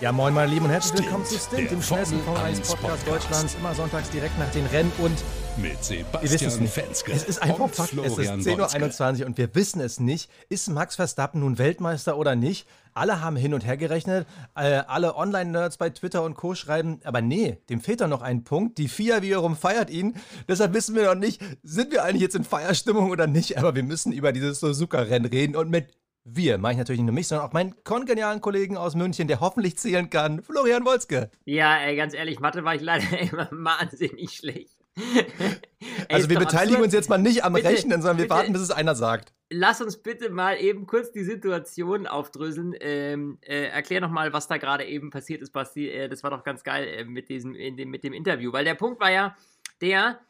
Ja, moin meine Lieben und herzlich willkommen zu Stint, dem schnellsten Formel 1 Podcast Deutschlands, immer sonntags direkt nach den Rennen und mit ihr wisst es nicht. Fenske Es ist einfach Fakt, es ist Florian 10.21 Uhr und wir wissen es nicht. Ist Max Verstappen nun Weltmeister oder nicht? Alle haben hin und her gerechnet, äh, alle Online-Nerds bei Twitter und Co. schreiben, aber nee, dem fehlt doch noch ein Punkt. Die FIA wiederum feiert ihn. Deshalb wissen wir noch nicht, sind wir eigentlich jetzt in Feierstimmung oder nicht, aber wir müssen über dieses Suzuka-Rennen reden und mit wir, meine ich natürlich nicht nur mich, sondern auch meinen kongenialen Kollegen aus München, der hoffentlich zählen kann, Florian Wolzke. Ja, ey, ganz ehrlich, Mathe war ich leider immer wahnsinnig schlecht. Ey, Also wir beteiligen absurd. uns jetzt mal nicht am Bitte, Rechnen, sondern wir bitte. warten, bis es einer sagt. Lass uns bitte mal eben kurz die Situation aufdröseln. Ähm, äh, erklär noch mal, was da gerade eben passiert ist, Basti. Äh, das war doch ganz geil äh, mit, diesem, in dem, mit dem Interview. Weil der Punkt war ja der,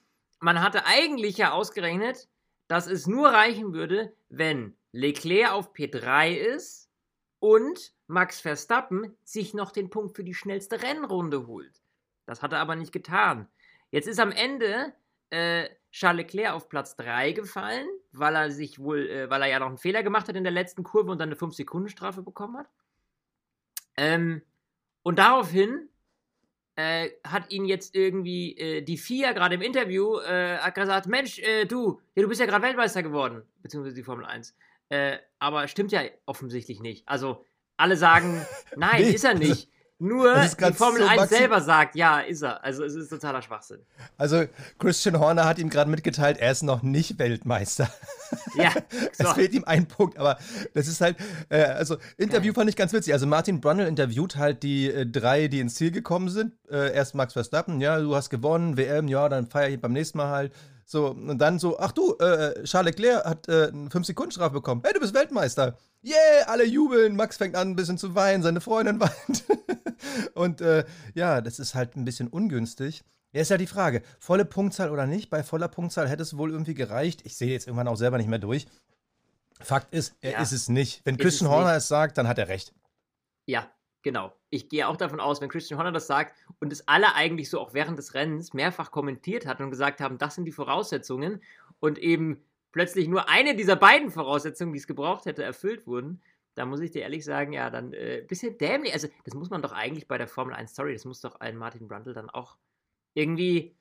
man hatte eigentlich ja ausgerechnet, dass es nur reichen würde, wenn Leclerc auf P3 ist und Max Verstappen sich noch den Punkt für die schnellste Rennrunde holt. Das hat er aber nicht getan. Jetzt ist am Ende äh, Charles Leclerc auf Platz 3 gefallen, weil er sich wohl, äh, weil er ja noch einen Fehler gemacht hat in der letzten Kurve und dann eine 5-Sekunden-Strafe bekommen hat. Ähm, und daraufhin äh, hat ihn jetzt irgendwie äh, die FIA gerade im Interview äh, gesagt, Mensch, äh, du, ja, du bist ja gerade Weltmeister geworden, beziehungsweise die Formel 1. Äh, aber stimmt ja offensichtlich nicht. Also alle sagen, nein, Nee, ist er also, nicht. Nur die Formel so 1 maxim- selber sagt, ja, ist er. Also es ist totaler Schwachsinn. Also Christian Horner hat ihm gerade mitgeteilt, er ist noch nicht Weltmeister. Ja, Es so. fehlt ihm ein Punkt, aber das ist halt, äh, also Interview fand ich ganz witzig. Also Martin Brundle interviewt halt die äh, drei, die ins Ziel gekommen sind. Äh, erst Max Verstappen, ja, du hast gewonnen, WM, ja, dann feier ich beim nächsten Mal halt. So, und dann so, ach du, äh, Charles Leclerc hat äh, eine 5-Sekunden-Strafe bekommen. Hey, du bist Weltmeister. Yeah, alle jubeln. Max fängt an, ein bisschen zu weinen, seine Freundin weint. und äh, ja, das ist halt ein bisschen ungünstig. Ja, ist ja die Frage, volle Punktzahl oder nicht? Bei voller Punktzahl hätte es wohl irgendwie gereicht. Ich sehe jetzt irgendwann auch selber nicht mehr durch. Fakt ist, er Ja, ist es nicht. Wenn ist Christian Horner es sagt, dann hat er recht. Ja, genau. Ich gehe auch davon aus, wenn Christian Horner das sagt und es alle eigentlich so auch während des Rennens mehrfach kommentiert hat und gesagt haben, das sind die Voraussetzungen und eben plötzlich nur eine dieser beiden Voraussetzungen, die es gebraucht hätte, erfüllt wurden, da muss ich dir ehrlich sagen, ja, dann äh, bisschen dämlich. Also, das muss man doch eigentlich bei der Formel 1 Story, das muss doch ein Martin Brundle dann auch irgendwie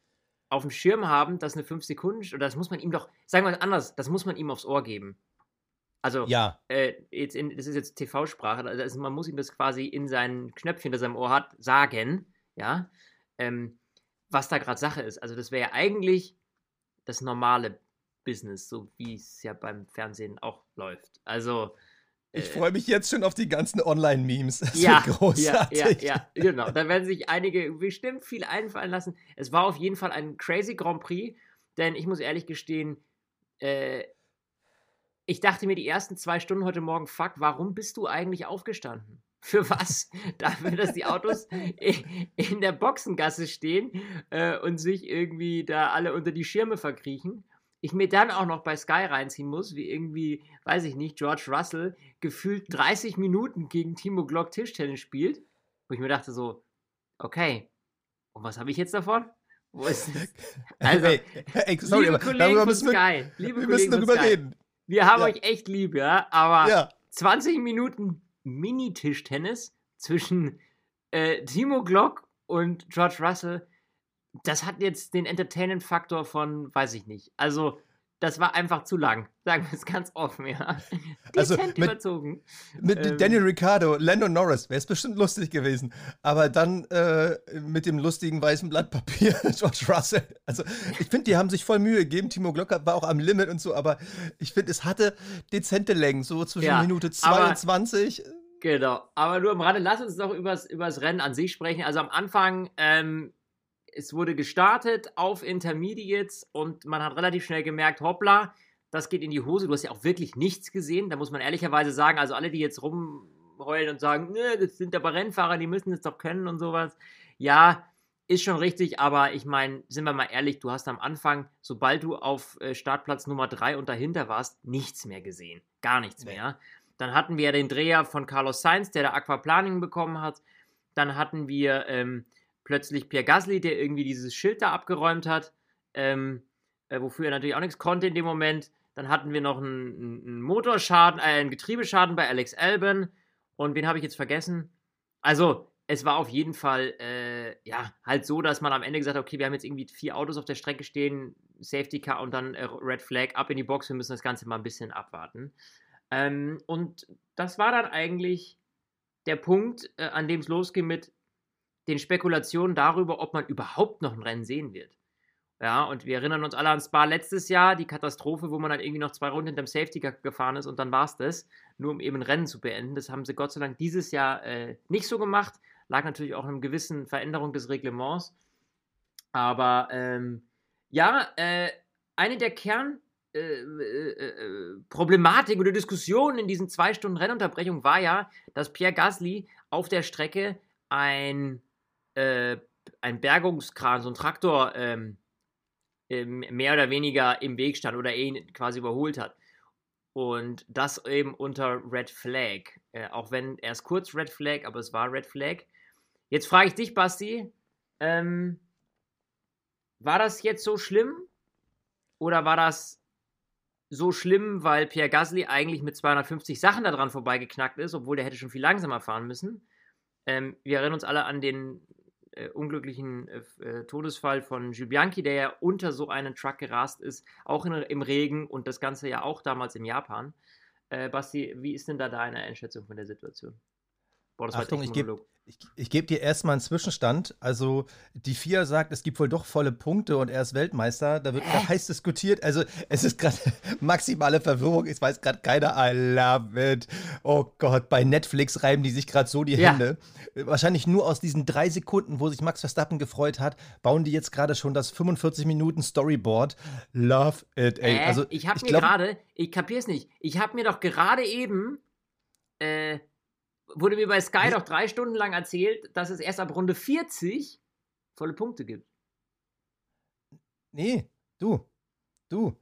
auf dem Schirm haben, dass eine 5 Sekunden, oder das muss man ihm doch, sagen wir es anders, das muss man ihm aufs Ohr geben. Also, Ja, äh, jetzt in, das ist jetzt TV-Sprache, also man muss ihm das quasi in sein Knöpfchen, das er im Ohr hat, sagen, ja, ähm, was da gerade Sache ist. Also das wäre ja eigentlich das normale Business, so wie es ja beim Fernsehen auch läuft. Also ich äh, freue mich jetzt schon auf die ganzen Online-Memes. Das ja, ja, ja, ja, genau. Da werden sich einige bestimmt viel einfallen lassen. Es war auf jeden Fall ein crazy Grand Prix, denn ich muss ehrlich gestehen, äh, ich dachte mir die ersten zwei Stunden heute Morgen, fuck, warum bist du eigentlich aufgestanden? Für was? Dafür, dass die Autos in der Boxengasse stehen äh, und sich irgendwie da alle unter die Schirme verkriechen. Ich mir dann auch noch bei Sky reinziehen muss, wie irgendwie, weiß ich nicht, George Russell gefühlt 30 Minuten gegen Timo Glock Tischtennis spielt. Wo ich mir dachte so, okay, und was habe ich jetzt davon? Wo ist das? Also, ey, ey, sorry, liebe Kollegen von wir, Sky, liebe wir Kollegen müssen darüber Sky, reden. Wir haben Ja. euch echt lieb, ja, aber Ja, 20 Minuten Mini-Tischtennis zwischen äh, Timo Glock und George Russell, das hat jetzt den Entertainment-Faktor von, weiß ich nicht. Also, das war einfach zu lang. Sagen wir es ganz offen, ja. Also, Dezent mit- überzogen. mit Ähm. Daniel Ricciardo, Lando Norris, wäre es bestimmt lustig gewesen. Aber dann äh, mit dem lustigen weißen Blatt Papier, George Russell. Also, ich finde, die haben sich voll Mühe gegeben. Timo Glocker war auch am Limit und so, aber ich finde, es hatte dezente Längen, so zwischen Ja, Minute aber- 22. Genau. Aber nur am Rande, lass uns doch übers, übers Rennen an sich sprechen. Also am Anfang, ähm, es wurde gestartet auf Intermediates und man hat relativ schnell gemerkt, hoppla, das geht in die Hose. Du hast ja auch wirklich nichts gesehen. Da muss man ehrlicherweise sagen, also alle, die jetzt rumheulen und sagen, ne, das sind aber Rennfahrer, die müssen es doch können und sowas. Ja, ist schon richtig, aber ich meine, sind wir mal ehrlich, du hast am Anfang, sobald du auf äh, Startplatz Nummer 3 und dahinter warst, nichts mehr gesehen. Gar nichts Nee. mehr. Dann hatten wir den Dreher von Carlos Sainz, der da Aquaplaning bekommen hat. Dann hatten wir ähm, plötzlich Pierre Gasly, der irgendwie dieses Schild da abgeräumt hat, ähm, äh, wofür er natürlich auch nichts konnte in dem Moment. Dann hatten wir noch einen, einen Motorschaden, äh, einen Getriebeschaden bei Alex Albon. Und wen habe ich jetzt vergessen? Also, es war auf jeden Fall, äh, ja, halt so, dass man am Ende gesagt hat, okay, wir haben jetzt irgendwie vier Autos auf der Strecke stehen, Safety Car und dann äh, Red Flag, ab in die Box, wir müssen das Ganze mal ein bisschen abwarten. Ähm, und das war dann eigentlich der Punkt, äh, an dem es losging mit den Spekulationen darüber, ob man überhaupt noch ein Rennen sehen wird. Ja, und wir erinnern uns alle an Spa letztes Jahr, die Katastrophe, wo man dann irgendwie noch zwei Runden hinterm Safety gefahren ist und dann war es das, nur um eben ein Rennen zu beenden. Das haben sie Gott sei Dank dieses Jahr äh, nicht so gemacht. Lag natürlich auch in einer gewissen Veränderung des Reglements. Aber ähm, ja, äh, eine der Kernproblematiken äh, äh, äh oder Diskussionen in diesen zwei Stunden Rennunterbrechung war ja, dass Pierre Gasly auf der Strecke ein, äh, ein Bergungskran, so ein Traktor, ähm, mehr oder weniger im Weg stand oder ihn quasi überholt hat. Und das eben unter Red Flag. Äh, auch wenn erst kurz Red Flag, aber es war Red Flag. Jetzt frage ich dich, Basti, ähm, war das jetzt so schlimm? Oder war das so schlimm, weil Pierre Gasly eigentlich mit 250 Sachen daran vorbeigeknackt ist, obwohl der hätte schon viel langsamer fahren müssen? Ähm, wir erinnern uns alle an den äh, unglücklichen äh, äh, Todesfall von Jules Bianchi, der ja unter so einen Truck gerast ist, auch in, im Regen und das Ganze ja auch damals in Japan. Äh, Basti, wie ist denn da deine Einschätzung von der Situation? Boah, das Achtung, ich gebe ich, ich geb dir erstmal einen Zwischenstand. Also, die FIA sagt, es gibt wohl doch volle Punkte und er ist Weltmeister. Da wird gerade heiß diskutiert. Also, es ist gerade maximale Verwirrung. Ich weiß gerade keiner. I love it. Oh Gott, bei Netflix reiben die sich gerade so die ja. Hände. Wahrscheinlich nur aus diesen drei Sekunden, wo sich Max Verstappen gefreut hat, bauen die jetzt gerade schon das 45 Minuten Storyboard. Love it, ey. Äh, also, ich habe mir gerade, ich kapier's nicht, ich habe mir doch gerade eben. Äh, wurde mir bei Sky doch drei Stunden lang erzählt, dass es erst ab Runde 40 volle Punkte gibt. Nee, du, du.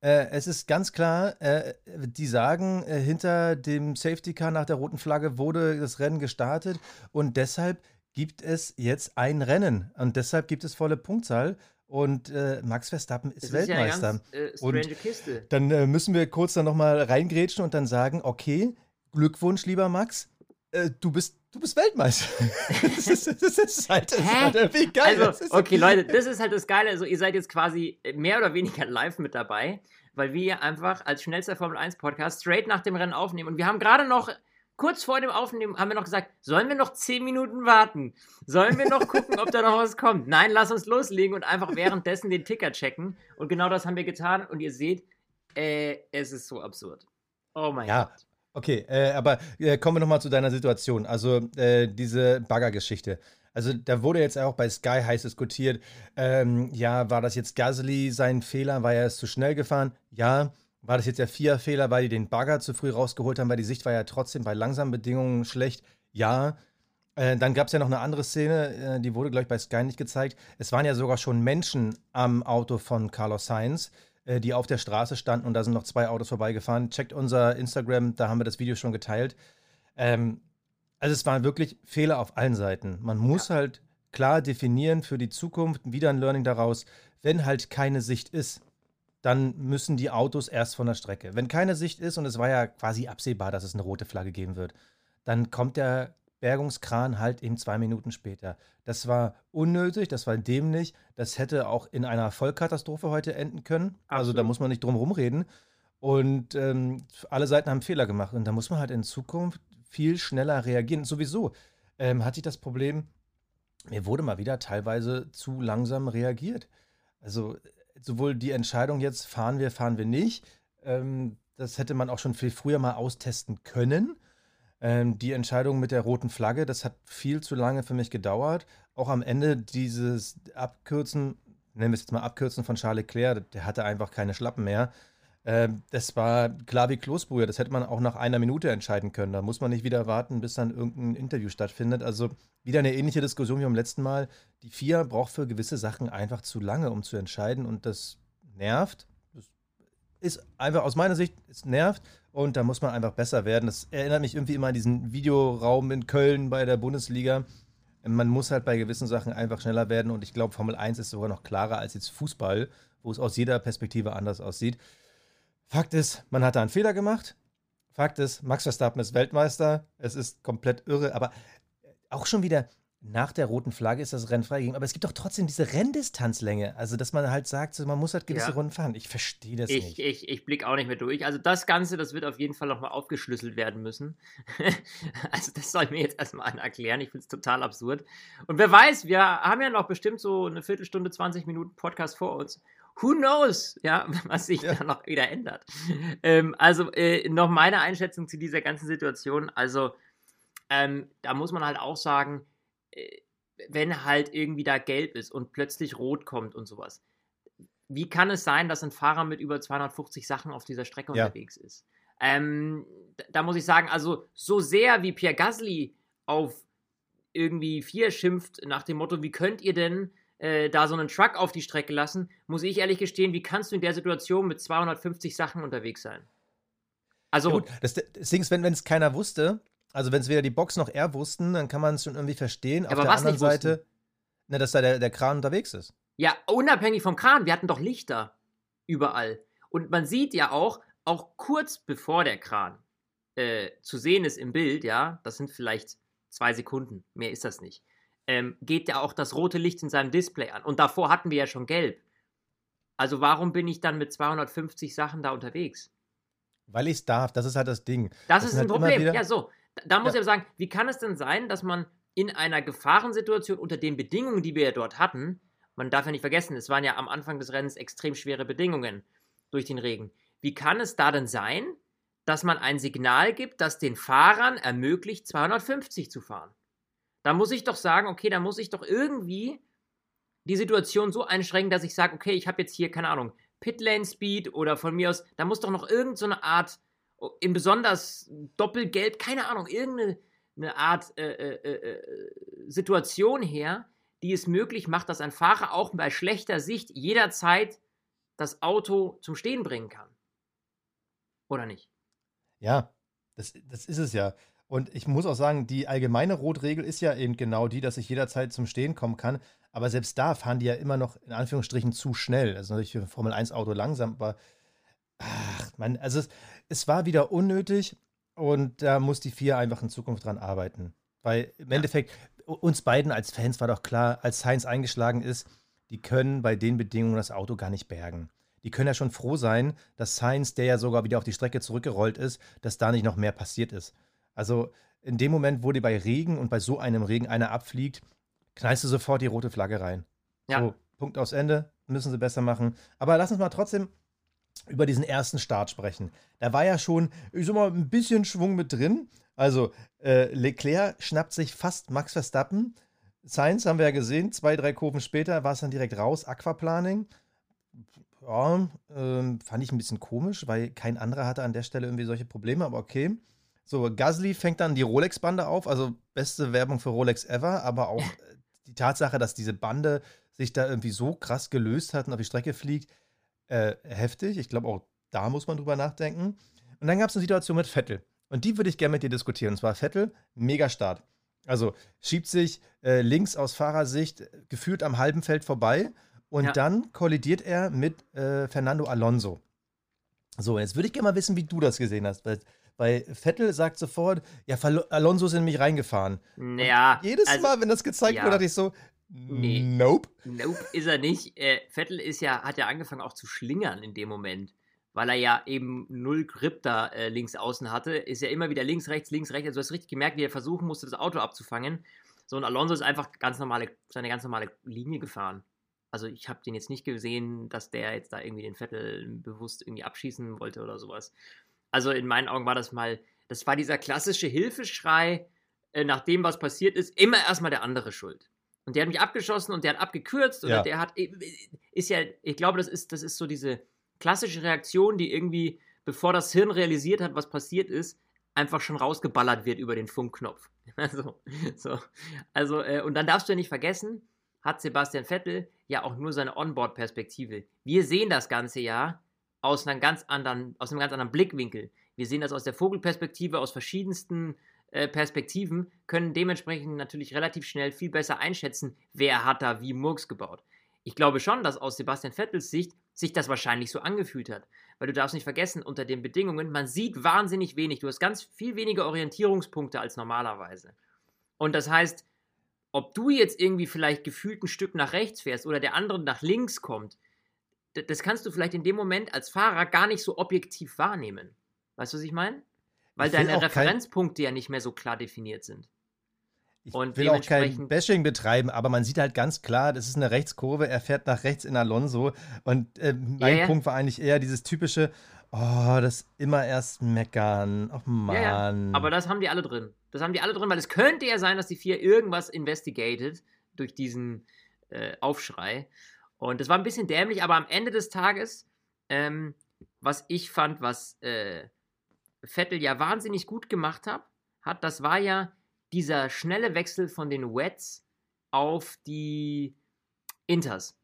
Äh, es ist ganz klar, äh, die sagen, äh, hinter dem Safety Car nach der roten Flagge wurde das Rennen gestartet und deshalb gibt es jetzt ein Rennen und deshalb gibt es volle Punktzahl und äh, Max Verstappen ist, ist Weltmeister. Ja ganz, äh, und Kiste. dann äh, müssen wir kurz dann nochmal reingrätschen und dann sagen, okay, Glückwunsch, lieber Max, äh, du bist du bist Weltmeister. das, ist, das ist halt, das ist halt irgendwie geil. Also, okay, Leute, das ist halt das Geile. Also, ihr seid jetzt quasi mehr oder weniger live mit dabei, weil wir einfach als schnellster Formel 1 Podcast straight nach dem Rennen aufnehmen. Und wir haben gerade noch, kurz vor dem Aufnehmen, haben wir noch gesagt, sollen wir noch 10 Minuten warten? Sollen wir noch gucken, ob da noch was kommt? Nein, lass uns loslegen und einfach währenddessen den Ticker checken. Und genau das haben wir getan. Und ihr seht, äh, es ist so absurd. Oh mein ja. Gott. Okay, äh, aber äh, kommen wir nochmal zu deiner Situation. Also äh, diese Bagger-Geschichte. Also da wurde jetzt auch bei Sky heiß diskutiert, ähm, ja, war das jetzt Gasly sein Fehler, war er es zu schnell gefahren? Ja. War das jetzt der Vier-Fehler, weil die den Bagger zu früh rausgeholt haben, weil die Sicht war ja trotzdem bei langsamen Bedingungen schlecht? Ja. Äh, dann gab es ja noch eine andere Szene, äh, die wurde, glaube ich, bei Sky nicht gezeigt. Es waren ja sogar schon Menschen am Auto von Carlos Sainz. Äh, die auf der Straße standen und da sind noch zwei Autos vorbeigefahren. Checkt unser Instagram, da haben wir das Video schon geteilt. Ähm, also es waren wirklich Fehler auf allen Seiten. Man muss ja. halt klar definieren für die Zukunft, wieder ein Learning daraus, wenn halt keine Sicht ist, dann müssen die Autos erst von der Strecke. Wenn keine Sicht ist, und es war ja quasi absehbar, dass es eine rote Flagge geben wird, dann kommt der Bergungskran halt eben zwei Minuten später. Das war unnötig, das war dämlich, das hätte auch in einer Vollkatastrophe heute enden können. Absolut. Also da muss man nicht drum rumreden. Und ähm, alle Seiten haben Fehler gemacht. Und da muss man halt in Zukunft viel schneller reagieren. Sowieso ähm, hatte ich das Problem, mir wurde mal wieder teilweise zu langsam reagiert. Also sowohl die Entscheidung jetzt, fahren wir, fahren wir nicht, ähm, das hätte man auch schon viel früher mal austesten können. Ähm, die Entscheidung mit der roten Flagge, das hat viel zu lange für mich gedauert. Auch am Ende dieses Abkürzen, nennen wir es jetzt mal Abkürzen von Charles Leclerc, der hatte einfach keine Schlappen mehr. Ähm, das war klar wie Kloßbrühe. Das hätte man auch nach einer Minute entscheiden können. Da muss man nicht wieder warten, bis dann irgendein Interview stattfindet. Also wieder eine ähnliche Diskussion wie beim letzten Mal. Die FIA braucht für gewisse Sachen einfach zu lange, um zu entscheiden. Und das nervt. Das ist einfach aus meiner Sicht, es nervt. Und da muss man einfach besser werden. Das erinnert mich irgendwie immer an diesen Videoraum in Köln bei der Bundesliga. Man muss halt bei gewissen Sachen einfach schneller werden. Und ich glaube, Formel 1 ist sogar noch klarer als jetzt Fußball, wo es aus jeder Perspektive anders aussieht. Fakt ist, man hat da einen Fehler gemacht. Fakt ist, Max Verstappen ist Weltmeister. Es ist komplett irre. Aber auch schon wieder nach der roten Flagge ist das Rennen freigegeben, aber es gibt doch trotzdem diese Renndistanzlänge. Also, dass man halt sagt, man muss halt gewisse ja. Runden fahren. Ich verstehe das ich, nicht. Ich, ich blicke auch nicht mehr durch. Also, das Ganze, das wird auf jeden Fall nochmal aufgeschlüsselt werden müssen. also, das soll ich mir jetzt erstmal erklären. Ich finde es total absurd. Und wer weiß, wir haben ja noch bestimmt so eine Viertelstunde, 20 Minuten Podcast vor uns. Who knows, ja, was sich ja. da noch wieder ändert. Ähm, also, äh, noch meine Einschätzung zu dieser ganzen Situation. Also, ähm, da muss man halt auch sagen, wenn halt irgendwie da gelb ist und plötzlich rot kommt und sowas. Wie kann es sein, dass ein Fahrer mit über 250 Sachen auf dieser Strecke ja. unterwegs ist? Ähm, da muss ich sagen, also so sehr wie Pierre Gasly auf irgendwie vier schimpft nach dem Motto, wie könnt ihr denn äh, da so einen Truck auf die Strecke lassen, muss ich ehrlich gestehen, wie kannst du in der Situation mit 250 Sachen unterwegs sein? Also. Ja gut, das, das Ding ist, wenn es keiner wusste, also wenn es weder die Box noch er wussten, dann kann man es schon irgendwie verstehen. Aber Auf der anderen Seite, ne, dass da der, der Kran unterwegs ist. Ja, unabhängig vom Kran, wir hatten doch Lichter überall. Und man sieht ja auch, auch kurz bevor der Kran äh, zu sehen ist im Bild, ja, das sind vielleicht zwei Sekunden, mehr ist das nicht, ähm, geht ja auch das rote Licht in seinem Display an. Und davor hatten wir ja schon gelb. Also warum bin ich dann mit 250 Sachen da unterwegs? Weil ich es darf, das ist halt das Ding. Das, das ist ein halt Problem, ja so. Da muss ja. ich aber sagen, wie kann es denn sein, dass man in einer Gefahrensituation unter den Bedingungen, die wir ja dort hatten, man darf ja nicht vergessen, es waren ja am Anfang des Rennens extrem schwere Bedingungen durch den Regen. Wie kann es da denn sein, dass man ein Signal gibt, das den Fahrern ermöglicht, 250 zu fahren? Da muss ich doch sagen, okay, da muss ich doch irgendwie die Situation so einschränken, dass ich sage, okay, ich habe jetzt hier, keine Ahnung, Pitlane Speed oder von mir aus, da muss doch noch irgendeine so Art in besonders doppelgelb, keine Ahnung, irgendeine Art äh, äh, äh, äh, Situation her, die es möglich macht, dass ein Fahrer auch bei schlechter Sicht jederzeit das Auto zum Stehen bringen kann. Oder nicht? Ja, das, das ist es ja. Und ich muss auch sagen, die allgemeine Rotregel ist ja eben genau die, dass ich jederzeit zum Stehen kommen kann. Aber selbst da fahren die ja immer noch in Anführungsstrichen zu schnell. Also natürlich für ein Formel 1 Auto langsam, aber ach, man, also es, es war wieder unnötig und da muss die vier einfach in Zukunft dran arbeiten. Weil im. Endeffekt, uns beiden als Fans war doch klar, als Sainz eingeschlagen ist, die können bei den Bedingungen das Auto gar nicht bergen. Die können ja schon froh sein, dass Sainz, der ja sogar wieder auf die Strecke zurückgerollt ist, dass da nicht noch mehr passiert ist. Also in dem Moment, wo dir bei Regen und bei so einem Regen einer abfliegt, knallst du sofort die rote Flagge rein. Ja. So, Punkt aus Ende, müssen sie besser machen. Aber lass uns mal trotzdem über diesen ersten Start sprechen. Da war ja schon, ich sag mal, ein bisschen Schwung mit drin. Also, äh, Leclerc schnappt sich fast Max Verstappen. Sainz haben wir ja gesehen, zwei, drei Kurven später war es dann direkt raus, Aquaplaning. Ja, ähm, fand ich ein bisschen komisch, weil kein anderer hatte an der Stelle irgendwie solche Probleme, aber okay. So, Gasly fängt dann die Rolex-Bande auf, also beste Werbung für Rolex ever, aber auch die Tatsache, dass diese Bande sich da irgendwie so krass gelöst hat und auf die Strecke fliegt, äh, heftig. Ich glaube, auch da muss man drüber nachdenken. Und dann gab es eine Situation mit Vettel. Und die würde ich gerne mit dir diskutieren. Und zwar Vettel, mega Start. Also schiebt sich äh, links aus Fahrersicht gefühlt am halben Feld vorbei und ja. dann kollidiert er mit äh, Fernando Alonso. So, jetzt würde ich gerne mal wissen, wie du das gesehen hast. Weil, weil Vettel sagt sofort, ja, Alonso ist in mich reingefahren. Ja. Und jedes also, Mal, wenn das gezeigt ja. wurde, dachte ich so, Nee. Nope. Nope ist er nicht. Äh, Vettel ist ja, hat ja angefangen auch zu schlingern in dem Moment, weil er ja eben null Grip da äh, links außen hatte. Ist ja immer wieder links, rechts, links, rechts. Also du hast richtig gemerkt, wie er versuchen musste, das Auto abzufangen. So, und Alonso ist einfach ganz normale, seine ganz normale Linie gefahren. Also ich habe den jetzt nicht gesehen, dass der jetzt da irgendwie den Vettel bewusst irgendwie abschießen wollte oder sowas. Also in meinen Augen war das mal, das war dieser klassische Hilfeschrei, äh, nach dem, was passiert ist, immer erstmal der andere schuld. Und der hat mich abgeschossen und der hat abgekürzt oder ja. der hat, äh, ist ja, ich glaube, das ist, das ist so diese klassische Reaktion, die irgendwie, bevor das Hirn realisiert hat, was passiert ist, einfach schon rausgeballert wird über den Funkknopf. Also, so. also äh, und dann darfst du ja nicht vergessen, hat Sebastian Vettel ja auch nur seine Onboard-Perspektive. Wir sehen das Ganze ja aus einem ganz anderen, aus einem ganz anderen Blickwinkel. Wir sehen das aus der Vogelperspektive, aus verschiedensten äh, Perspektiven, können dementsprechend natürlich relativ schnell viel besser einschätzen, wer hat da wie Murks gebaut. Ich glaube schon, dass aus Sebastian Vettels Sicht sich das wahrscheinlich so angefühlt hat. Weil du darfst nicht vergessen, unter den Bedingungen, man sieht wahnsinnig wenig. Du hast ganz viel weniger Orientierungspunkte als normalerweise. Und das heißt, ob du jetzt irgendwie vielleicht gefühlt ein Stück nach rechts fährst oder der andere nach links kommt, das kannst du vielleicht in dem Moment als Fahrer gar nicht so objektiv wahrnehmen. Weißt du, was ich meine? Weil ich deine Referenzpunkte ja nicht mehr so klar definiert sind. Ich und will auch kein Bashing betreiben, aber man sieht halt ganz klar, das ist eine Rechtskurve, er fährt nach rechts in Alonso. Und äh, mein ja, Punkt war eigentlich eher dieses typische, oh, das immer erst meckern. Oh Mann. Ja, ja. Aber das haben die alle drin. Das haben die alle drin, weil es könnte ja sein, dass die vier irgendwas investigated durch diesen äh, Aufschrei. Und das war ein bisschen dämlich, aber am Ende des Tages, ähm, was ich fand, was äh, Vettel ja wahnsinnig gut gemacht hat, hat, das war ja dieser schnelle Wechsel von den Wets auf die Inters.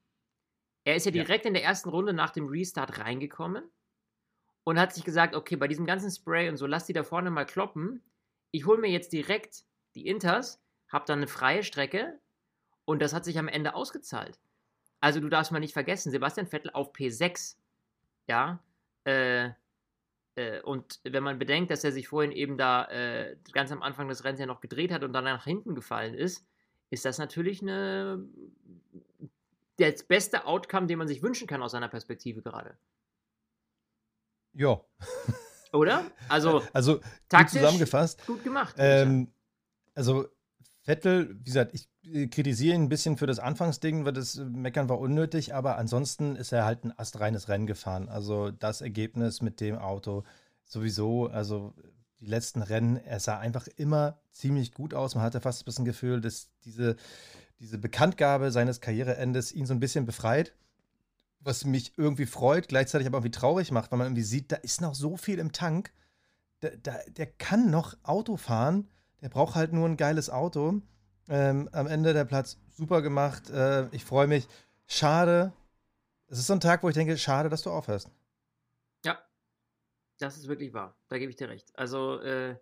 Er ist ja direkt ja. in der ersten Runde nach dem Restart reingekommen und hat sich gesagt, okay, bei diesem ganzen Spray und so, lass die da vorne mal kloppen. Ich hole mir jetzt direkt die Inters, habe dann eine freie Strecke und das hat sich am Ende ausgezahlt. Also du darfst mal nicht vergessen, Sebastian Vettel auf P6, ja, äh, äh, und wenn man bedenkt, dass er sich vorhin eben da äh, ganz am Anfang des Rennens ja noch gedreht hat und dann nach hinten gefallen ist, ist das natürlich eine, das beste Outcome, den man sich wünschen kann aus seiner Perspektive gerade. Ja. Oder? Also, also taktisch zusammengefasst. Gut gemacht. Ähm, also Vettel, wie gesagt, ich kritisiere ihn ein bisschen für das Anfangsding, weil das Meckern war unnötig, aber ansonsten ist er halt ein astreines Rennen gefahren. Also das Ergebnis mit dem Auto sowieso, also die letzten Rennen, er sah einfach immer ziemlich gut aus. Man hatte fast ein bisschen Gefühl, dass diese, diese Bekanntgabe seines Karriereendes ihn so ein bisschen befreit. Was mich irgendwie freut, gleichzeitig aber irgendwie traurig macht, weil man irgendwie sieht, da ist noch so viel im Tank. Der, der, der kann noch Auto fahren der braucht halt nur ein geiles Auto. Ähm, am Ende der Platz super gemacht. Äh, ich freue mich. Schade. Es ist so ein Tag, wo ich denke, schade, dass du aufhörst. Ja, das ist wirklich wahr. Da gebe ich dir recht. Also, äh,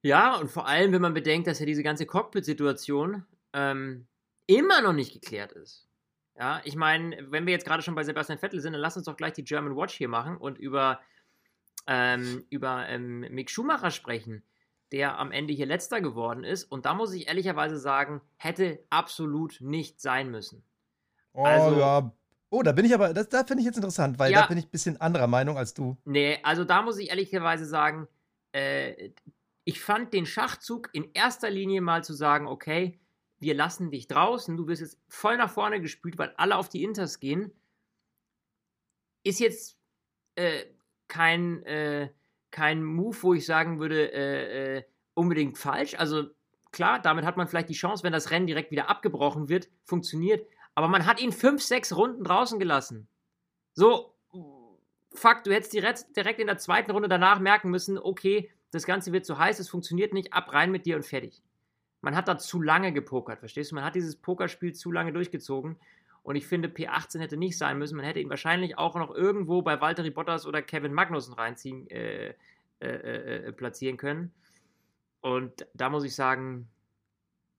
ja, und vor allem, wenn man bedenkt, dass ja diese ganze Cockpit-Situation ähm, immer noch nicht geklärt ist. Ja, ich meine, wenn wir jetzt gerade schon bei Sebastian Vettel sind, dann lass uns doch gleich die German Watch hier machen und über, ähm, über ähm, Mick Schumacher sprechen der am Ende hier letzter geworden ist. Und da muss ich ehrlicherweise sagen, hätte absolut nicht sein müssen. Oh also, ja. Oh, da bin ich aber, das, da finde ich jetzt interessant, weil ja, da bin ich ein bisschen anderer Meinung als du. Nee, also da muss ich ehrlicherweise sagen, äh, ich fand den Schachzug in erster Linie mal zu sagen, okay, wir lassen dich draußen, du wirst jetzt voll nach vorne gespült, weil alle auf die Inters gehen, ist jetzt äh, kein, äh, kein Move, wo ich sagen würde, äh, äh, unbedingt falsch. Also klar, damit hat man vielleicht die Chance, wenn das Rennen direkt wieder abgebrochen wird, funktioniert. Aber man hat ihn fünf, sechs Runden draußen gelassen. So, fuck, du hättest direkt, direkt in der zweiten Runde danach merken müssen, okay, das Ganze wird zu heiß, es funktioniert nicht, ab rein mit dir und fertig. Man hat da zu lange gepokert, verstehst du? Man hat dieses Pokerspiel zu lange durchgezogen. Und ich finde, P18 hätte nicht sein müssen. Man hätte ihn wahrscheinlich auch noch irgendwo bei Valtteri Bottas oder Kevin Magnussen reinziehen, äh, äh, äh, äh, platzieren können. Und da muss ich sagen,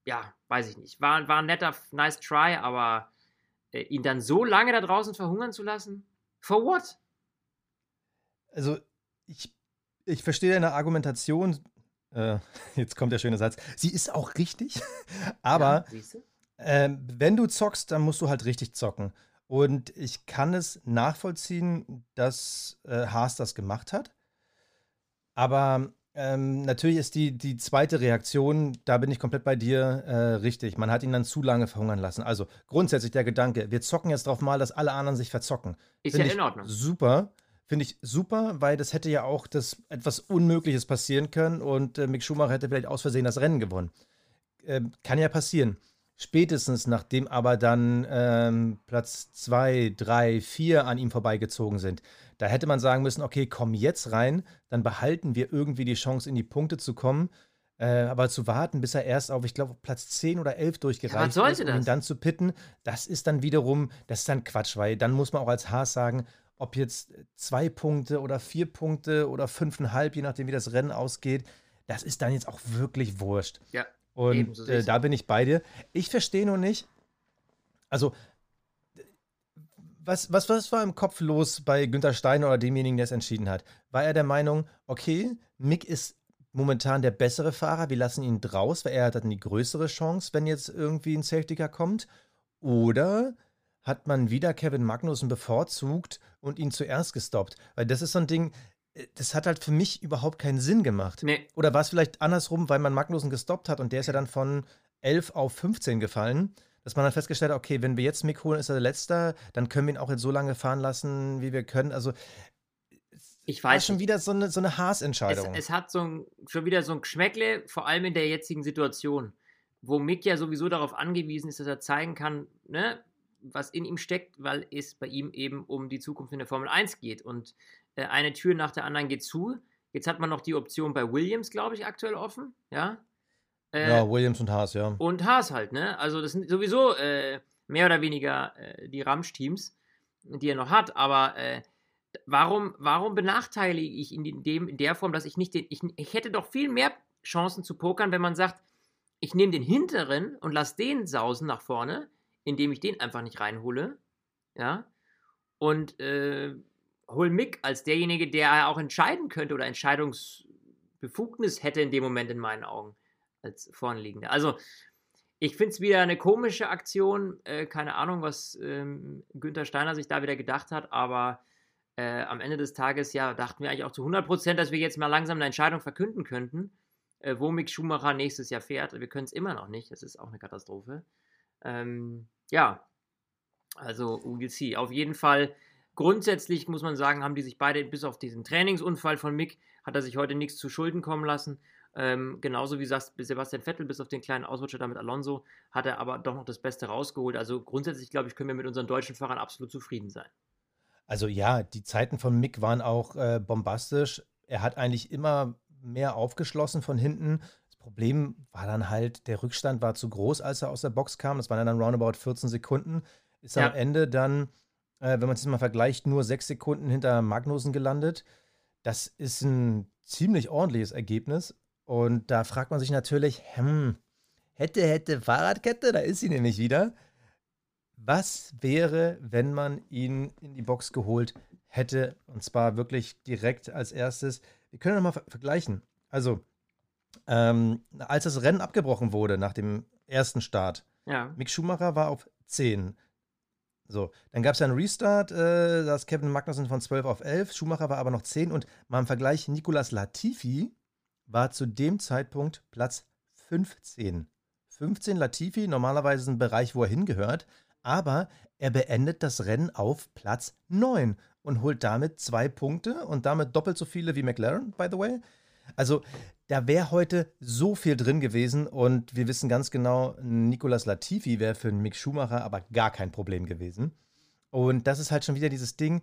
ja, weiß ich nicht. War, war ein netter, nice try, aber äh, ihn dann so lange da draußen verhungern zu lassen? For what? Also, ich, ich verstehe deine Argumentation. Äh, jetzt kommt der schöne Satz. Sie ist auch richtig, aber ja, ähm, wenn du zockst, dann musst du halt richtig zocken. Und ich kann es nachvollziehen, dass äh, Haas das gemacht hat. Aber ähm, natürlich ist die, die zweite Reaktion, da bin ich komplett bei dir, äh, richtig. Man hat ihn dann zu lange verhungern lassen. Also grundsätzlich der Gedanke, wir zocken jetzt drauf mal, dass alle anderen sich verzocken. Ist Find ja in Ordnung. Super. Finde ich super, weil das hätte ja auch das etwas Unmögliches passieren können und äh, Mick Schumacher hätte vielleicht aus Versehen das Rennen gewonnen. Äh, kann ja passieren. Spätestens nachdem aber dann ähm, Platz 2, 3, 4 an ihm vorbeigezogen sind. Da hätte man sagen müssen, okay, komm jetzt rein, dann behalten wir irgendwie die Chance, in die Punkte zu kommen. Äh, aber zu warten, bis er erst auf, ich glaube, Platz 10 oder 11 durchgereicht ja, ist, um ihn dann zu pitten, das ist dann wiederum, das ist dann Quatsch, weil dann muss man auch als Haas sagen, ob jetzt zwei Punkte oder vier Punkte oder fünfeinhalb, je nachdem, wie das Rennen ausgeht, das ist dann jetzt auch wirklich wurscht. Ja. Und äh, da bin ich bei dir. Ich verstehe nur nicht, also was, was, was war im Kopf los bei Günter Steiner oder demjenigen, der es entschieden hat? War er der Meinung, okay, Mick ist momentan der bessere Fahrer, wir lassen ihn draus, weil er hat dann die größere Chance, wenn jetzt irgendwie ein Safety Car kommt. Oder hat man wieder Kevin Magnussen bevorzugt und ihn zuerst gestoppt? Weil das ist so ein Ding, das hat halt für mich überhaupt keinen Sinn gemacht. Nee. Oder war es vielleicht andersrum, weil man Magnussen gestoppt hat und der ist ja dann von 11 auf 15 gefallen? Dass man dann festgestellt hat, okay, wenn wir jetzt Mick holen, ist er der Letzte, dann können wir ihn auch jetzt so lange fahren lassen, wie wir können. Also, Ich war weiß schon nicht. wieder so eine, so eine es, Haasentscheidung. es hat so ein, schon wieder so ein Geschmäckle, vor allem in der jetzigen Situation, wo Mick ja sowieso darauf angewiesen ist, dass er zeigen kann, ne, was in ihm steckt, weil es bei ihm eben um die Zukunft in der Formel 1 geht. Und äh, eine Tür nach der anderen geht zu. Jetzt hat man noch die Option bei Williams, glaube ich, aktuell offen. Ja. Äh, ja, Williams und Haas, ja. und Haas halt, ne? Also das sind sowieso äh, mehr oder weniger äh, die Ramsch-Teams, die er noch hat, aber äh, warum, warum benachteilige ich ihn in, dem, in der Form, dass ich nicht den. Ich, ich hätte doch viel mehr Chancen zu pokern, wenn man sagt, ich nehme den hinteren und lasse den sausen nach vorne, indem ich den einfach nicht reinhole. Ja. Und äh, hol Mick als derjenige, der auch entscheiden könnte oder Entscheidungsbefugnis hätte in dem Moment in meinen Augen als vorneliegender. Also, ich finde es wieder eine komische Aktion. Äh, keine Ahnung, was ähm, Günther Steiner sich da wieder gedacht hat, aber äh, am Ende des Tages, ja, dachten wir eigentlich auch zu 100 Prozent, dass wir jetzt mal langsam eine Entscheidung verkünden könnten, äh, wo Mick Schumacher nächstes Jahr fährt. Wir können es immer noch nicht. Das ist auch eine Katastrophe. Ähm, ja, also we'll see. Auf jeden Fall, grundsätzlich muss man sagen, haben die sich beide, bis auf diesen Trainingsunfall von Mick, hat er sich heute nichts zu Schulden kommen lassen. Ähm, genauso wie Sebastian Vettel, bis auf den kleinen Ausrutscher da mit Alonso, hat er aber doch noch das Beste rausgeholt. Also grundsätzlich, glaube ich, können wir mit unseren deutschen Fahrern absolut zufrieden sein. Also ja, die Zeiten von Mick waren auch äh, bombastisch. Er hat eigentlich immer mehr aufgeschlossen von hinten. Das Problem war dann halt, der Rückstand war zu groß, als er aus der Box kam. Das waren dann roundabout 14 Sekunden. Ist Ja. am Ende dann, äh, wenn man es jetzt mal vergleicht, nur sechs Sekunden hinter Magnussen gelandet. Das ist ein ziemlich ordentliches Ergebnis. Und da fragt man sich natürlich, hm, hätte, hätte Fahrradkette, da ist sie nämlich wieder. Was wäre, wenn man ihn in die Box geholt hätte? Und zwar wirklich direkt als erstes. Wir können nochmal ver vergleichen. Also, ähm, als das Rennen abgebrochen wurde nach dem ersten Start, Ja. Mick Schumacher war auf 10. So, dann gab es ja einen Restart, äh, da ist Kevin Magnussen von 12 auf 11, Schumacher war aber noch 10 und mal im Vergleich, Nicolas Latifi war zu dem Zeitpunkt Platz 15. 15 Latifi, normalerweise ein Bereich, wo er hingehört, aber er beendet das Rennen auf Platz 9 und holt damit zwei Punkte und damit doppelt so viele wie McLaren, by the way. Also, da wäre heute so viel drin gewesen und wir wissen ganz genau, Nicolas Latifi wäre für einen Mick Schumacher aber gar kein Problem gewesen. Und das ist halt schon wieder dieses Ding.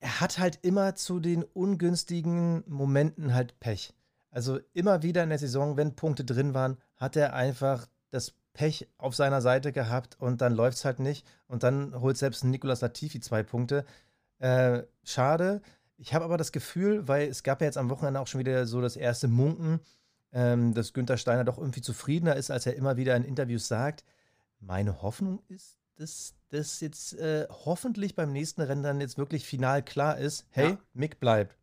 Er hat halt immer zu den ungünstigen Momenten halt Pech. Also immer wieder in der Saison, wenn Punkte drin waren, hat er einfach das Pech auf seiner Seite gehabt und dann läuft es halt nicht. Und dann holt selbst Nicolas Latifi zwei Punkte. Äh, schade. Ich habe aber das Gefühl, weil es gab ja jetzt am Wochenende auch schon wieder so das erste Munken, ähm, dass Günther Steiner doch irgendwie zufriedener ist, als er immer wieder in Interviews sagt. Meine Hoffnung ist, dass das jetzt äh, hoffentlich beim nächsten Rennen dann jetzt wirklich final klar ist. Hey, Ja. Mick bleibt.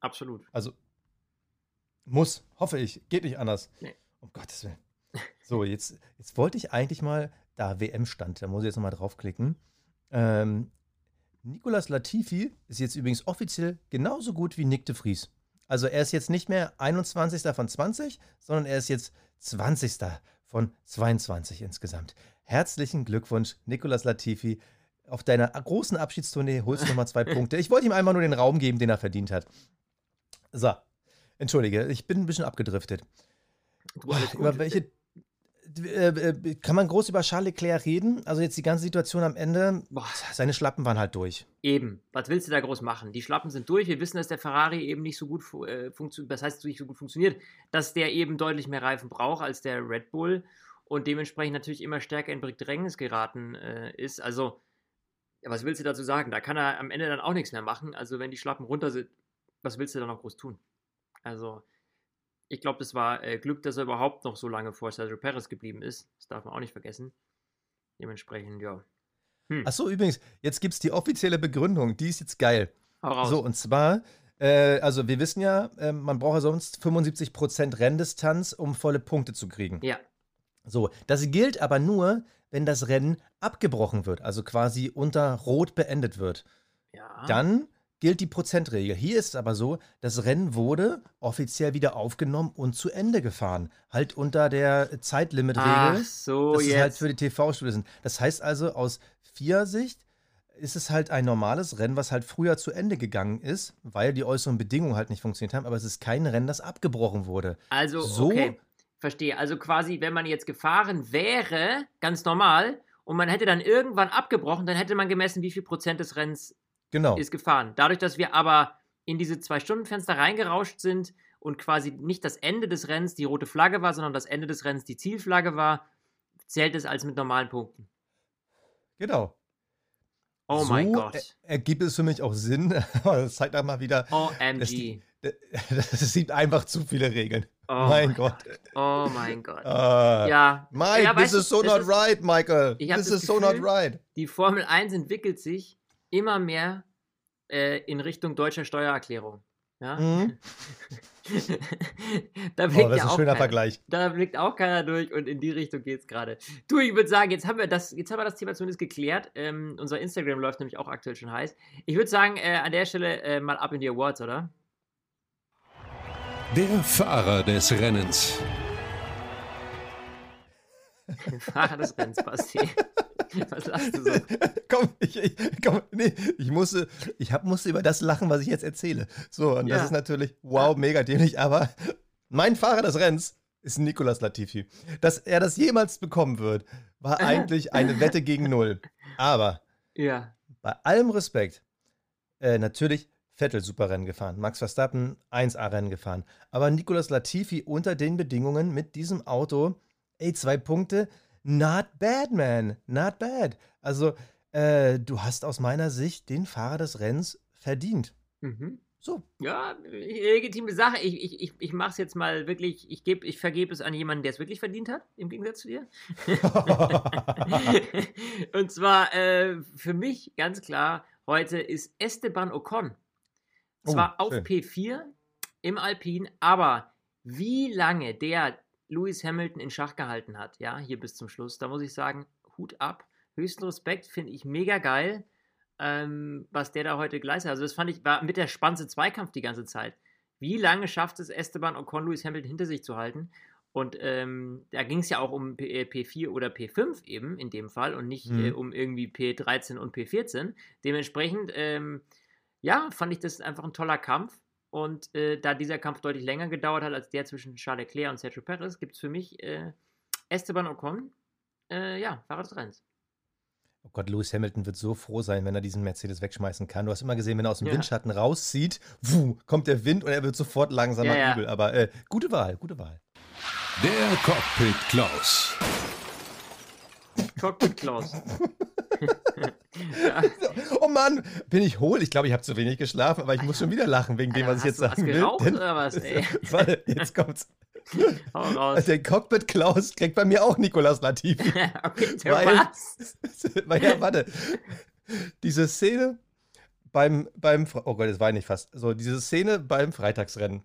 Absolut. Also muss, hoffe ich. Geht nicht anders. Nee. Um Gottes Willen. So, jetzt, jetzt wollte ich eigentlich mal, da WM stand, da muss ich jetzt nochmal draufklicken. Ähm, Nicolas Latifi ist jetzt übrigens offiziell genauso gut wie Nick de Vries. Also er ist jetzt nicht mehr 21. von 20, sondern er ist jetzt 20. von 22 insgesamt. Herzlichen Glückwunsch, Nicolas Latifi. Auf deiner großen Abschiedstournee holst du nochmal zwei Punkte. Ich wollte ihm einmal nur den Raum geben, den er verdient hat. So, entschuldige, ich bin ein bisschen abgedriftet. Du, Über welche. Äh, äh, kann man groß über Charles Leclerc reden? Also jetzt die ganze Situation am Ende, Boah, seine Schlappen waren halt durch. eben. Was willst du da groß machen? Die Schlappen sind durch. Wir wissen, dass der Ferrari eben nicht so gut äh, funktioniert. Das heißt, nicht so gut funktioniert, dass der eben deutlich mehr Reifen braucht als der Red Bull und dementsprechend natürlich immer stärker in Bedrängnis geraten äh, ist. Also, was willst du dazu sagen? Da kann er am Ende dann auch nichts mehr machen. Also, wenn die Schlappen runter sind, was willst du da noch groß tun? Also, ich glaube, das war äh, Glück, dass er überhaupt noch so lange vor Sergio Perez geblieben ist. Das darf man auch nicht vergessen. Dementsprechend, ja. Hm. Achso, übrigens, jetzt gibt es die offizielle Begründung, die ist jetzt geil. Hau raus. So, und zwar Äh, also wir wissen ja, äh, man braucht ja sonst 75% Renndistanz, um volle Punkte zu kriegen. Ja. So, das gilt aber nur, wenn das Rennen abgebrochen wird, also quasi unter Rot beendet wird. Ja. Dann gilt die Prozentregel. Hier ist es aber so, das Rennen wurde offiziell wieder aufgenommen und zu Ende gefahren. Halt unter der Zeitlimitregel. So, das ist halt jetzt. für die TV-Studios sind. Das heißt also, aus Vier-Sicht ist es halt ein normales Rennen, was halt früher zu Ende gegangen ist, weil die äußeren Bedingungen halt nicht funktioniert haben, aber es ist kein Rennen, das abgebrochen wurde. Also, So- okay, verstehe. Also quasi, wenn man jetzt gefahren wäre, ganz normal, und man hätte dann irgendwann abgebrochen, dann hätte man gemessen, wie viel Prozent des Rennens Genau. ist gefahren. Dadurch, dass wir aber in diese Zwei-Stunden-Fenster reingerauscht sind und quasi nicht das Ende des Rennens die rote Flagge war, sondern das Ende des Rennens die Zielflagge war, zählt es als mit normalen Punkten. Genau. Oh so mein Gott. er- ergibt es für mich auch Sinn, das zeigt auch mal wieder, OMG. es gibt einfach zu viele Regeln. Oh mein Gott. Oh mein Gott. Ah. Ja. Mike, ja, this is so das not ist- right, Michael. This das is so not Gefühl- right. Die Formel 1 entwickelt sich immer mehr äh, in Richtung deutscher Steuererklärung. Ja? Mhm. da Oh, blickt das ist ja ein auch schöner keiner. Vergleich. Da blickt auch keiner durch und in die Richtung geht es gerade. Du, ich würde sagen, jetzt haben wir das, jetzt haben wir das Thema zumindest geklärt. Ähm, unser Instagram läuft nämlich auch aktuell schon heiß. Ich würde sagen, äh, an der Stelle äh, mal ab in die Awards, oder? Der Fahrer des Rennens. Fahrer des Rennens, Basti. Was lachst du so? komm, ich, ich, komm, nee, ich musste, ich hab, musste über das lachen, was ich jetzt erzähle. So, und Ja. das ist natürlich, wow, mega dämlich, aber mein Fahrer des Rennens ist Nicolas Latifi. Dass er das jemals bekommen wird, war eigentlich eine Wette gegen Null. Aber Ja. bei allem Respekt, äh, natürlich Vettel super Rennen gefahren, Max Verstappen 1A Rennen gefahren, aber Nicolas Latifi unter den Bedingungen mit diesem Auto, ey, zwei Punkte, not bad, man, not bad. Also, äh, du hast aus meiner Sicht den Fahrer des Rennens verdient. Mhm. So. Ja, legitime Sache. Ich, ich, ich, ich mache es jetzt mal wirklich, ich, geb, ich vergebe es an jemanden, der es wirklich verdient hat, im Gegensatz zu dir. Und zwar äh, für mich ganz klar, heute ist Esteban Ocon. Zwar Oh, auf schön. P4 im Alpin, aber wie lange der Lewis Hamilton in Schach gehalten hat, ja, hier bis zum Schluss, da muss ich sagen, Hut ab. Höchsten Respekt, finde ich mega geil, ähm, was der da heute geleistet hat. Also, das fand ich, war mit der spannendste Zweikampf die ganze Zeit. Wie lange schafft es Esteban Ocon, Lewis Hamilton hinter sich zu halten? Und ähm, da ging es ja auch um P äh, P4 oder P5 eben in dem Fall und nicht Mhm. äh, um irgendwie P13 und P14. Dementsprechend, ähm, ja, fand ich das einfach ein toller Kampf. Und äh, da dieser Kampf deutlich länger gedauert hat als der zwischen Charles Leclerc und Sergio Perez, gibt es für mich äh, Esteban Ocon, äh, ja, Fahrer des Rennens. Oh Gott, Lewis Hamilton wird so froh sein, wenn er diesen Mercedes wegschmeißen kann. Du hast immer gesehen, wenn er aus dem Ja. Windschatten rauszieht, wuh, kommt der Wind und er wird sofort langsamer Ja, ja. übel. Aber äh, gute Wahl, gute Wahl. Der Cockpit Klaus. Cockpit Klaus. ja, Oh Mann, bin ich hohl? Ich glaube, ich habe zu wenig geschlafen, aber ich muss schon wieder lachen wegen dem, Alter, was ich jetzt hast du was sagen will. geraucht Denn- oder was, ey? Warte, jetzt kommt's. hau raus. Der Cockpit Klaus kriegt bei mir auch Nicolas Latifi. okay, der Weil- was? Weil ja, warte. Diese Szene beim, beim, oh Gott, das war ich nicht fast. So, diese Szene beim Freitagsrennen,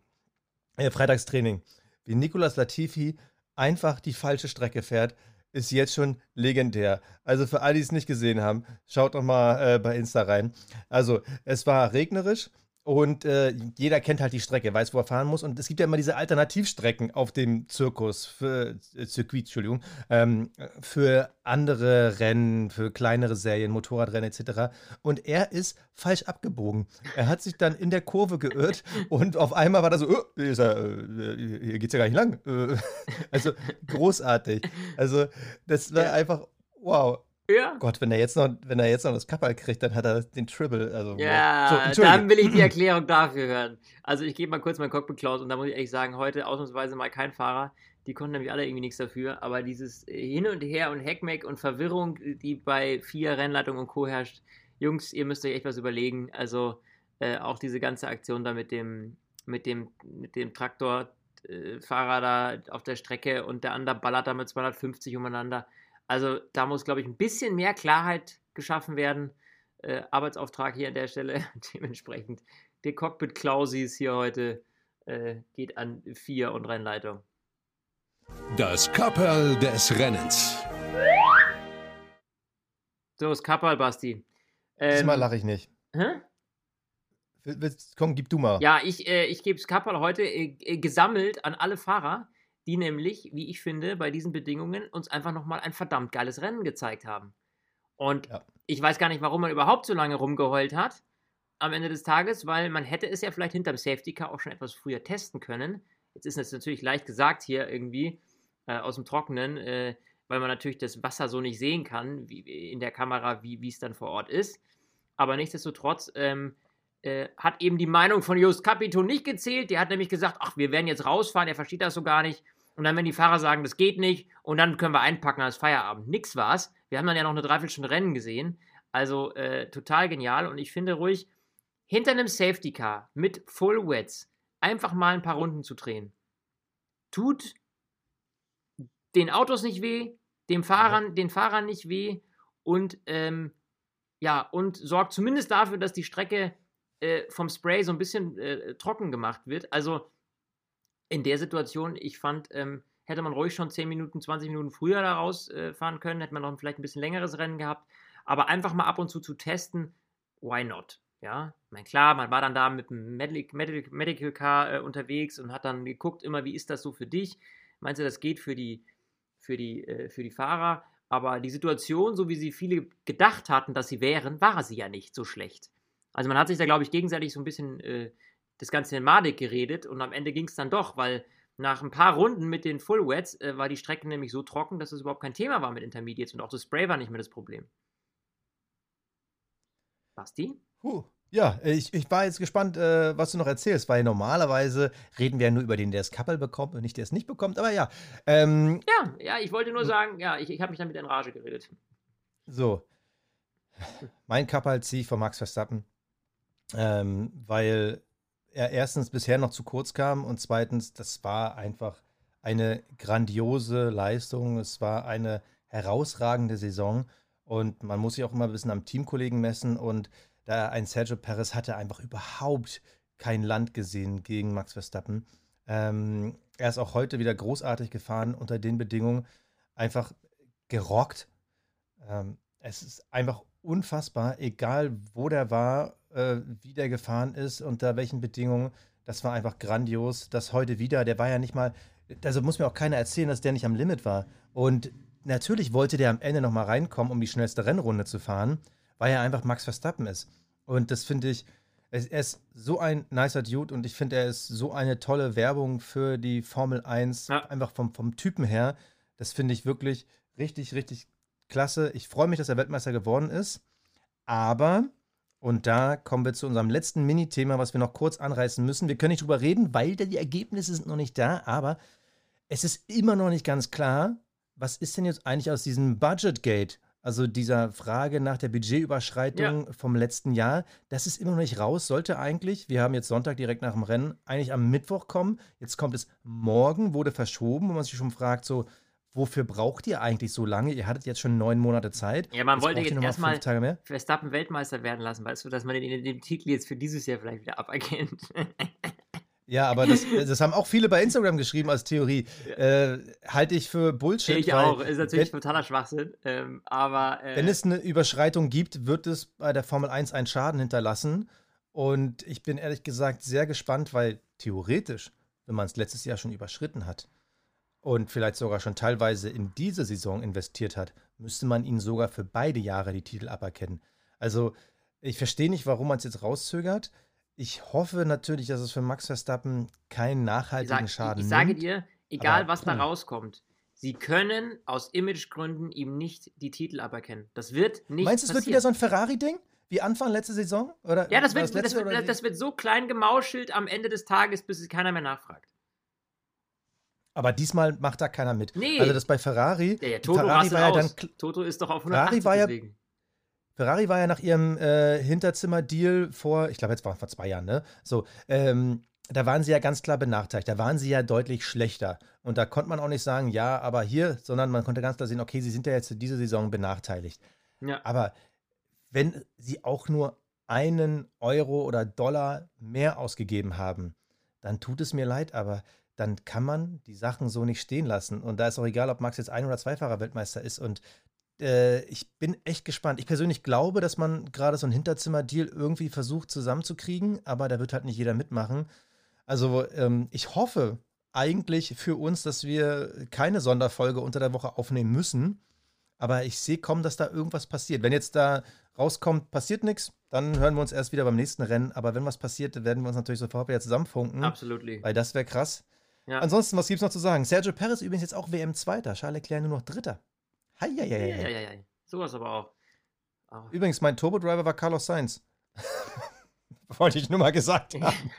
äh, Freitagstraining, wie Nicolas Latifi einfach die falsche Strecke fährt, ist jetzt schon legendär. Also für alle, die es nicht gesehen haben, schaut doch mal äh, bei Insta rein. Also, es war regnerisch und äh, jeder kennt halt die Strecke, weiß, wo er fahren muss. Und es gibt ja immer diese Alternativstrecken auf dem Zirkus, für, äh, Circuit, Entschuldigung, ähm, für andere Rennen, für kleinere Serien, Motorradrennen etc. Und er ist falsch abgebogen. Er hat sich dann in der Kurve geirrt und auf einmal war da so, oh, hier, ist er, äh, hier geht's ja gar nicht lang. Äh, Also großartig. Also das war einfach, wow. Ja. Gott, wenn er jetzt noch, wenn er jetzt noch das Kapperl kriegt, dann hat er den Triple. Also. So, Ja, Entschuldige. dann will ich die Erklärung dafür hören. Also ich gebe mal kurz mein Cockpit Klaus und da muss ich ehrlich sagen, heute ausnahmsweise mal kein Fahrer. Die konnten nämlich alle irgendwie nichts dafür. Aber dieses Hin und Her und Heckmeck und Verwirrung, die bei vier Rennleitungen und Co. herrscht, Jungs, ihr müsst euch echt was überlegen. Also äh, auch diese ganze Aktion da mit dem, mit dem, mit dem Traktorfahrer da auf der Strecke und der andere ballert da mit 250 umeinander. Also da muss, glaube ich, ein bisschen mehr Klarheit geschaffen werden. Äh, Arbeitsauftrag hier an der Stelle. Dementsprechend, der Cockpit Klausis hier heute äh, geht an vier und Rennleitung. Das Kapperl des Rennens. So, das Kapperl, Basti. Ähm, Diesmal lache ich nicht. hä? Komm, gib du mal. Ja, ich, äh, ich gebe das Kapperl heute äh, gesammelt an alle Fahrer, die nämlich, wie ich finde, bei diesen Bedingungen uns einfach nochmal ein verdammt geiles Rennen gezeigt haben. Und Ja. ich weiß gar nicht, warum man überhaupt so lange rumgeheult hat am Ende des Tages, weil man hätte es ja vielleicht hinterm Safety Car auch schon etwas früher testen können. Jetzt ist es natürlich leicht gesagt hier irgendwie äh, aus dem Trockenen, äh, weil man natürlich das Wasser so nicht sehen kann wie, in der Kamera, wie es dann vor Ort ist. Aber nichtsdestotrotz ähm, äh, hat eben die Meinung von Just Capito nicht gezählt. Der hat nämlich gesagt, ach, wir werden jetzt rausfahren, er versteht das so gar nicht. Und dann, wenn die Fahrer sagen, das geht nicht, und dann können wir einpacken als Feierabend. Nix war's. Wir haben dann ja noch eine Dreiviertelstunde Rennen gesehen. Also äh, total genial. Und ich finde ruhig, hinter einem Safety Car mit Full Wets einfach mal ein paar Runden zu drehen. Tut den Autos nicht weh, dem Fahrern, den Fahrern nicht weh und ähm, ja, und sorgt zumindest dafür, dass die Strecke äh, vom Spray so ein bisschen äh, trocken gemacht wird. Also in der Situation, ich fand, ähm, hätte man ruhig schon 10 Minuten, 20 Minuten früher da rausfahren können, hätte man noch vielleicht ein bisschen längeres Rennen gehabt. Aber einfach mal ab und zu zu testen, why not? Ja, ich meine, klar, man war dann da mit dem Medic, Medic, Medical Car äh, unterwegs und hat dann geguckt, immer, wie ist das so für dich? Meinst du, das geht für die, für die, äh, für die Fahrer? Aber die Situation, so wie sie viele gedacht hatten, dass sie wären, war sie ja nicht so schlecht. Also man hat sich da, glaube ich, gegenseitig so ein bisschen äh, das Ganze in Madig geredet und am Ende ging es dann doch, weil nach ein paar Runden mit den Full Wets äh, war die Strecke nämlich so trocken, dass es überhaupt kein Thema war mit Intermediates und auch das Spray war nicht mehr das Problem. Basti? Puh. Ja, ich, ich war jetzt gespannt, äh, was du noch erzählst, weil normalerweise reden wir ja nur über den, der das Kappel bekommt und nicht der es nicht bekommt. Aber ja, ähm, Ja, ja, ich wollte nur sagen, ja, ich, ich habe mich damit in Rage geredet. so. Mein Kappel ziehe ich von Max Verstappen, ähm, weil er erstens bisher noch zu kurz kam und zweitens, das war einfach eine grandiose Leistung. Es war eine herausragende Saison und man muss sich auch immer ein bisschen am Teamkollegen messen und da ein Sergio Perez hatte einfach überhaupt kein Land gesehen gegen Max Verstappen. Ähm, er ist auch heute wieder großartig gefahren unter den Bedingungen, einfach gerockt. Ähm, es ist einfach unfassbar, egal wo der war, äh, wie der gefahren ist, unter welchen Bedingungen. Das war einfach grandios. Das heute wieder, der war ja nicht mal, also muss mir auch keiner erzählen, dass der nicht am Limit war. Und natürlich wollte der am Ende nochmal reinkommen, um die schnellste Rennrunde zu fahren, weil er einfach Max Verstappen ist. Und das finde ich, er ist so ein nicer Dude und ich finde, er ist so eine tolle Werbung für die Formel 1, Ja. einfach vom, vom Typen her. Das finde ich wirklich richtig, richtig klasse. Ich freue mich, dass er Weltmeister geworden ist. Aber, und da kommen wir zu unserem letzten Mini-Thema, was wir noch kurz anreißen müssen. Wir können nicht drüber reden, weil die Ergebnisse sind noch nicht da, aber es ist immer noch nicht ganz klar, was ist denn jetzt eigentlich aus diesem Budget-Gate? Also dieser Frage nach der Budgetüberschreitung vom letzten Jahr, das ist immer noch nicht raus. Sollte eigentlich, wir haben jetzt Sonntag direkt nach dem Rennen, eigentlich am Mittwoch kommen. Jetzt kommt es morgen, wurde verschoben, wo man sich schon fragt, so, wofür braucht ihr eigentlich so lange? Ihr hattet jetzt schon neun Monate Zeit. Ja, man Jetzt wollte jetzt erstmal. Verstappen Weltmeister werden lassen, weißt du, dass man den, den Titel jetzt für dieses Jahr vielleicht wieder aberkennt. Ja, aber das, das haben auch viele bei Instagram geschrieben als Theorie. Äh, halte ich für Bullshit. ich auch, ist natürlich wenn, totaler Schwachsinn, ähm, aber äh, wenn es eine Überschreitung gibt, wird es bei der Formel 1 einen Schaden hinterlassen. Und ich bin ehrlich gesagt sehr gespannt, weil theoretisch, wenn man es letztes Jahr schon überschritten hat und vielleicht sogar schon teilweise in diese Saison investiert hat, müsste man ihnen sogar für beide Jahre die Titel aberkennen. Also ich verstehe nicht, warum man es jetzt rauszögert. Ich hoffe natürlich, dass es für Max Verstappen keinen nachhaltigen sag, Schaden ich, ich sage nimmt. dir, egal aber, was da puh. rauskommt, sie können aus Imagegründen ihm nicht die Titel aberkennen. Das wird nicht Meinst du, es wird wieder so ein Ferrari-Ding? Wie Anfang letzte Saison? Oder Ja, das wird, das, letzte wird, das, das wird so klein gemauschelt am Ende des Tages, bis es keiner mehr nachfragt. Aber diesmal macht da keiner mit. Nee. Also das bei Ferrari. Ja, ja, Toto Ferrari war ja dann Toto ist doch auf Ferrari 180 war ja- deswegen. Ferrari war ja nach ihrem äh, Hinterzimmer-Deal vor, ich glaube, jetzt war vor zwei Jahren, ne? So, ähm, da waren sie ja ganz klar benachteiligt. Da waren sie ja deutlich schlechter. Und da konnte man auch nicht sagen, ja, aber hier, sondern man konnte ganz klar sehen, okay, sie sind ja jetzt diese Saison benachteiligt. Ja. Aber wenn sie auch nur einen Euro oder Dollar mehr ausgegeben haben, dann tut es mir leid, aber dann kann man die Sachen so nicht stehen lassen. Und da ist auch egal, ob Max jetzt Ein- oder Zweifacher Weltmeister ist. Und äh, ich bin echt gespannt. Ich persönlich glaube, dass man gerade so ein Hinterzimmer-Deal irgendwie versucht zusammenzukriegen, aber da wird halt nicht jeder mitmachen. Also ähm, ich hoffe eigentlich für uns, dass wir keine Sonderfolge unter der Woche aufnehmen müssen. Aber ich sehe kaum, dass da irgendwas passiert. Wenn jetzt da rauskommt, passiert nichts, dann hören wir uns erst wieder beim nächsten Rennen. Aber wenn was passiert, werden wir uns natürlich sofort wieder zusammenfunken. Absolut. Weil das wäre krass. Ja. Ansonsten, was gibt es noch zu sagen? Sergio Perez übrigens jetzt auch WM-Zweiter. Charles Leclerc nur noch Dritter. Ja, ja, ja, ja, ja. Sowas aber auch. auch. Übrigens, mein Turbo-Driver war Carlos Sainz. Wollte ich nur mal gesagt haben.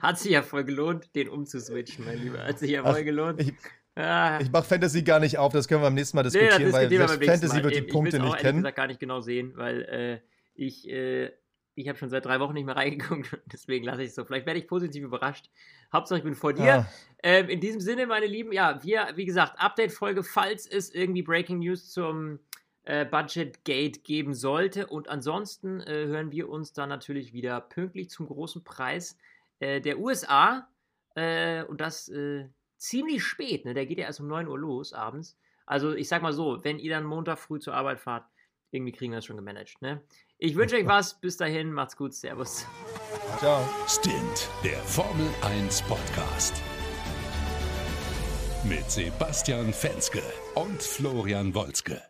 Hat sich ja voll gelohnt, den umzuswitchen, mein Lieber. Hat sich ja voll Ach, gelohnt. Ich, ah. ich mache Fantasy gar nicht auf, das können wir beim nächsten Mal diskutieren, nee, weil Fantasy Mal. wird die Punkte nicht kennen. Ich will gar nicht genau sehen, weil äh, ich, äh, ich habe schon seit drei Wochen nicht mehr reingeguckt, deswegen lasse ich es so. Vielleicht werde ich positiv überrascht. Hauptsache, ich bin vor dir. Ah. Ähm, in diesem Sinne, meine Lieben, ja, wir, wie gesagt, Update-Folge, falls es irgendwie Breaking News zum äh, Budget Gate geben sollte. Und ansonsten äh, hören wir uns dann natürlich wieder pünktlich zum großen Preis äh, der USA. Äh, und das äh, ziemlich spät. Ne? Der geht ja erst um 9 Uhr los abends. Also ich sag mal so, wenn ihr dann Montag früh zur Arbeit fahrt, irgendwie kriegen wir das schon gemanagt. Ne? Ich wünsche euch was. Bis dahin. Macht's gut. Servus. Ciao. Stint, der Formel 1 Podcast. Mit Sebastian Fenske und Florian Wolzke.